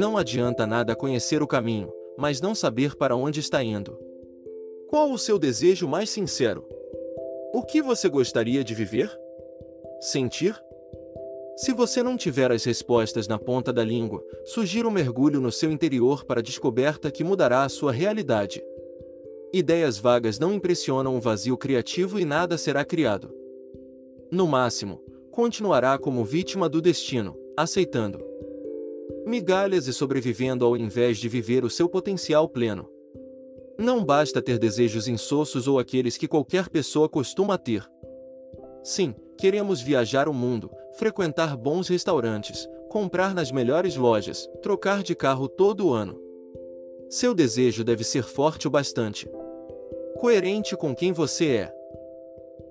Não adianta nada conhecer o caminho, mas não saber para onde está indo. Qual o seu desejo mais sincero? O que você gostaria de viver? Sentir? Se você não tiver as respostas na ponta da língua, sugira um mergulho no seu interior para a descoberta que mudará a sua realidade. Ideias vagas não impressionam o vazio criativo e nada será criado. No máximo, continuará como vítima do destino, aceitando migalhas e sobrevivendo ao invés de viver o seu potencial pleno. Não basta ter desejos insossos ou aqueles que qualquer pessoa costuma ter. Sim, queremos viajar o mundo, frequentar bons restaurantes, comprar nas melhores lojas, trocar de carro todo ano. Seu desejo deve ser forte o bastante. Coerente com quem você é.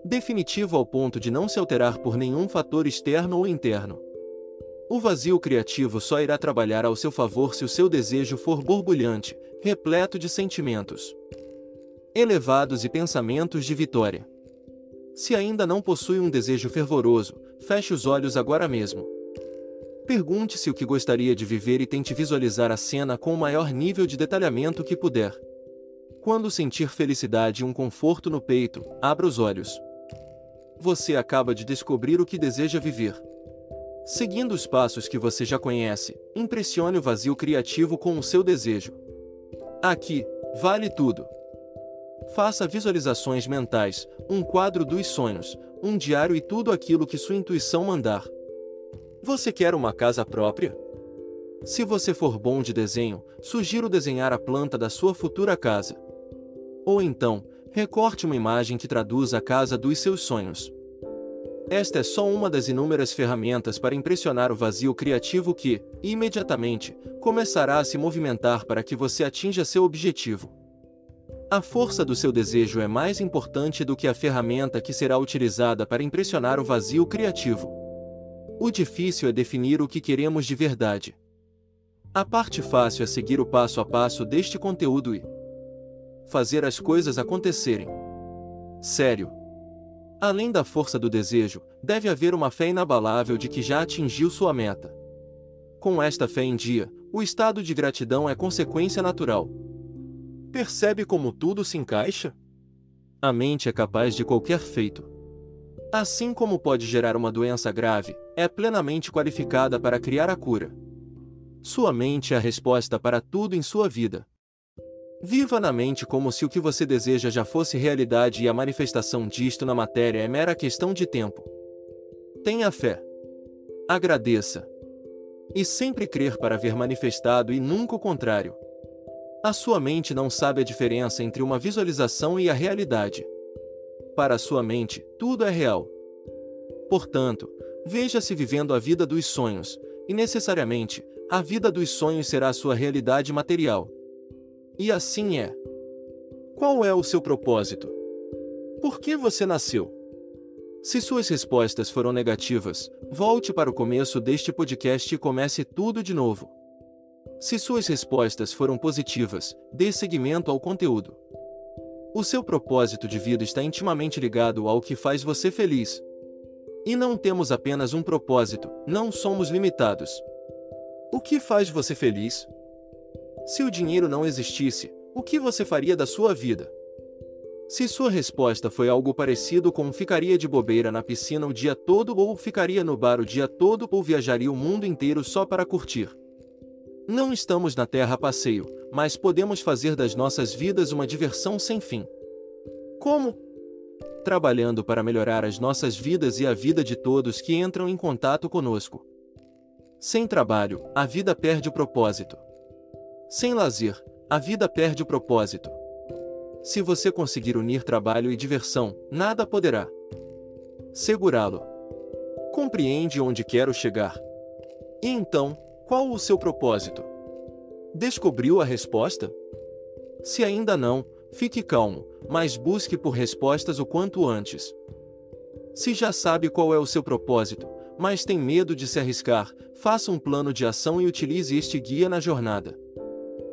Definitivo ao ponto de não se alterar por nenhum fator externo ou interno. O vazio criativo só irá trabalhar ao seu favor se o seu desejo for borbulhante, repleto de sentimentos elevados e pensamentos de vitória. Se ainda não possui um desejo fervoroso, feche os olhos agora mesmo. Pergunte-se o que gostaria de viver e tente visualizar a cena com o maior nível de detalhamento que puder. Quando sentir felicidade e um conforto no peito, abra os olhos. Você acaba de descobrir o que deseja viver. Seguindo os passos que você já conhece, impressione o vazio criativo com o seu desejo. Aqui, vale tudo. Faça visualizações mentais, um quadro dos sonhos, um diário e tudo aquilo que sua intuição mandar. Você quer uma casa própria? Se você for bom de desenho, sugiro desenhar a planta da sua futura casa. Ou então, recorte uma imagem que traduza a casa dos seus sonhos. Esta é só uma das inúmeras ferramentas para impressionar o vazio criativo que, imediatamente, começará a se movimentar para que você atinja seu objetivo. A força do seu desejo é mais importante do que a ferramenta que será utilizada para impressionar o vazio criativo. O difícil é definir o que queremos de verdade. A parte fácil é seguir o passo a passo deste conteúdo e fazer as coisas acontecerem. Sério. Além da força do desejo, deve haver uma fé inabalável de que já atingiu sua meta. Com esta fé em dia, o estado de gratidão é consequência natural. Percebe como tudo se encaixa? A mente é capaz de qualquer feito. Assim como pode gerar uma doença grave, é plenamente qualificada para criar a cura. Sua mente é a resposta para tudo em sua vida. Viva na mente como se o que você deseja já fosse realidade e a manifestação disto na matéria é mera questão de tempo. Tenha fé. Agradeça. E sempre crer para ver manifestado e nunca o contrário. A sua mente não sabe a diferença entre uma visualização e a realidade. Para a sua mente, tudo é real. Portanto, veja-se vivendo a vida dos sonhos, e necessariamente, a vida dos sonhos será a sua realidade material. E assim é. Qual é o seu propósito? Por que você nasceu? Se suas respostas foram negativas, volte para o começo deste podcast e comece tudo de novo. Se suas respostas foram positivas, dê seguimento ao conteúdo. O seu propósito de vida está intimamente ligado ao que faz você feliz. E não temos apenas um propósito, não somos limitados. O que faz você feliz? Se o dinheiro não existisse, o que você faria da sua vida? Se sua resposta foi algo parecido com ficaria de bobeira na piscina o dia todo ou ficaria no bar o dia todo ou viajaria o mundo inteiro só para curtir. Não estamos na terra passeio, mas podemos fazer das nossas vidas uma diversão sem fim. Como? Trabalhando para melhorar as nossas vidas e a vida de todos que entram em contato conosco. Sem trabalho, a vida perde o propósito. Sem lazer, a vida perde o propósito. Se você conseguir unir trabalho e diversão, nada poderá segurá-lo. Compreende onde quero chegar? E então, qual o seu propósito? Descobriu a resposta? Se ainda não, fique calmo, mas busque por respostas o quanto antes. Se já sabe qual é o seu propósito, mas tem medo de se arriscar, faça um plano de ação e utilize este guia na jornada.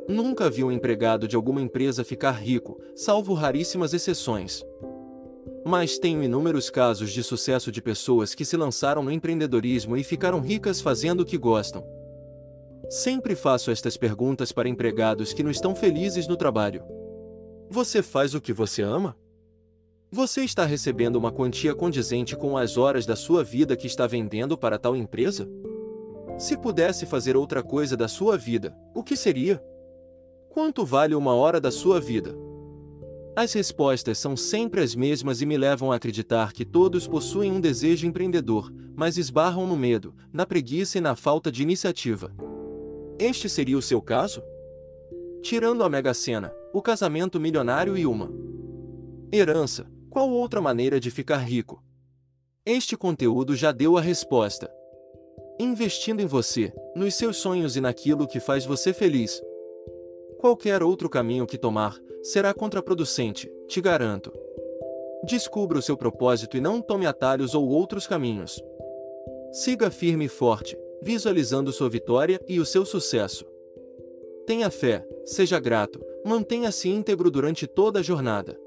Nunca vi um empregado de alguma empresa ficar rico, salvo raríssimas exceções. Mas tenho inúmeros casos de sucesso de pessoas que se lançaram no empreendedorismo e ficaram ricas fazendo o que gostam. Sempre faço estas perguntas para empregados que não estão felizes no trabalho. Você faz o que você ama? Você está recebendo uma quantia condizente com as horas da sua vida que está vendendo para tal empresa? Se pudesse fazer outra coisa da sua vida, o que seria? Quanto vale uma hora da sua vida? As respostas são sempre as mesmas e me levam a acreditar que todos possuem um desejo empreendedor, mas esbarram no medo, na preguiça e na falta de iniciativa. Este seria o seu caso? Tirando a Mega Sena, o casamento milionário e uma herança, qual outra maneira de ficar rico? Este conteúdo já deu a resposta. Investindo em você, nos seus sonhos e naquilo que faz você feliz. Qualquer outro caminho que tomar será contraproducente, te garanto. Descubra o seu propósito e não tome atalhos ou outros caminhos. Siga firme e forte, visualizando sua vitória e o seu sucesso. Tenha fé, seja grato, mantenha-se íntegro durante toda a jornada.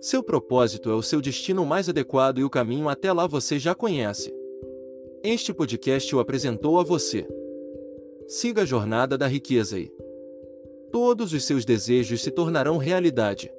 Seu propósito é o seu destino mais adequado e o caminho até lá você já conhece. Este podcast o apresentou a você. Siga a jornada da riqueza e todos os seus desejos se tornarão realidade.